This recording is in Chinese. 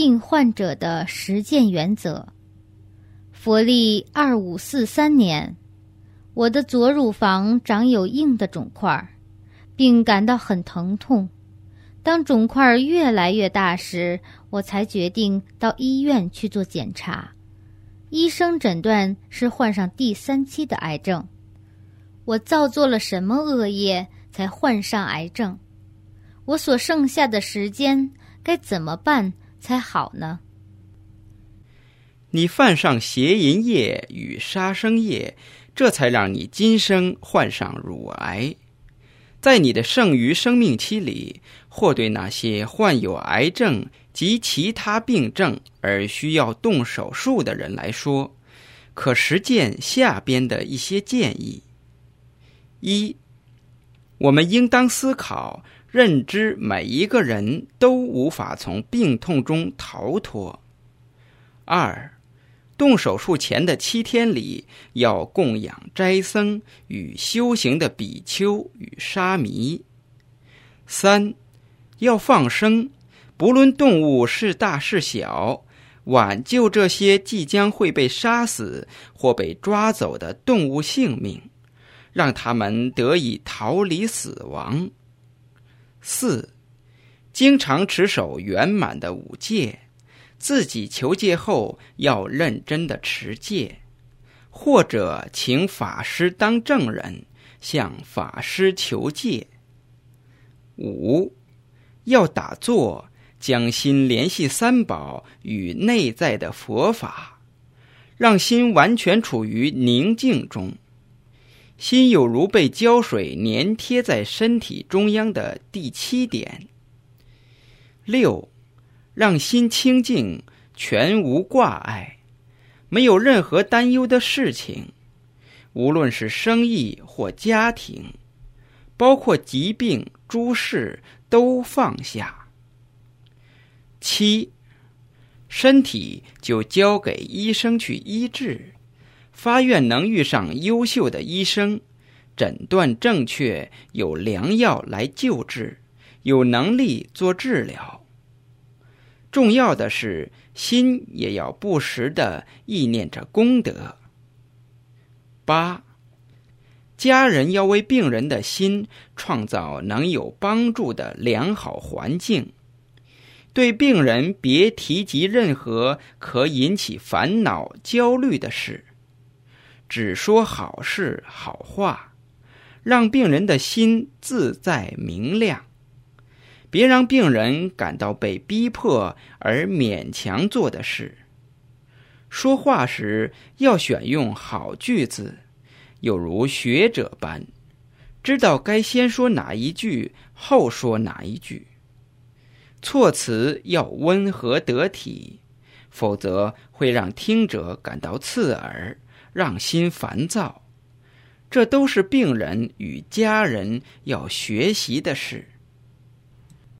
病患者的实践原则。佛历二五四三年，我的左乳房长有硬的肿块，并感到很疼痛。当肿块越来越大时，我才决定到医院去做检查。医生诊断是患上第三期的癌症。我造作了什么恶业，才患上癌症？我所剩下的时间该怎么办才好呢？你犯上邪淫业与杀生业，这才让你今生患上乳癌。在你的剩余生命期里，或对那些患有癌症及其他病症而需要动手术的人来说，可实践下边的一些建议：一，我们应当思考、认知每一个人都无法从病痛中逃脱；二。动手术前的七天里，要供养斋僧与修行的比丘与沙弥。三，要放生，不论动物是大是小，挽救这些即将会被杀死或被抓走的动物性命，让他们得以逃离死亡。四，经常持守圆满的五戒。自己求戒后要认真的持戒，或者请法师当证人，向法师求戒。五，要打坐，将心联系三宝与内在的佛法，让心完全处于宁静中，心有如被胶水粘贴在身体中央的第七点。六。让心清净，全无挂碍，没有任何担忧的事情，无论是生意或家庭，包括疾病诸事，都放下。七，身体就交给医生去医治，发愿能遇上优秀的医生，诊断正确，有良药来救治，有能力做治疗。重要的是，心也要不时的意念着功德。八，家人要为病人的心创造能有帮助的良好环境，对病人别提及任何可引起烦恼、焦虑的事，只说好事好话，让病人的心自在明亮。别让病人感到被逼迫而勉强做的事。说话时要选用好句子，有如学者般，知道该先说哪一句，后说哪一句。措辞要温和得体，否则会让听者感到刺耳，让心烦躁。这都是病人与家人要学习的事。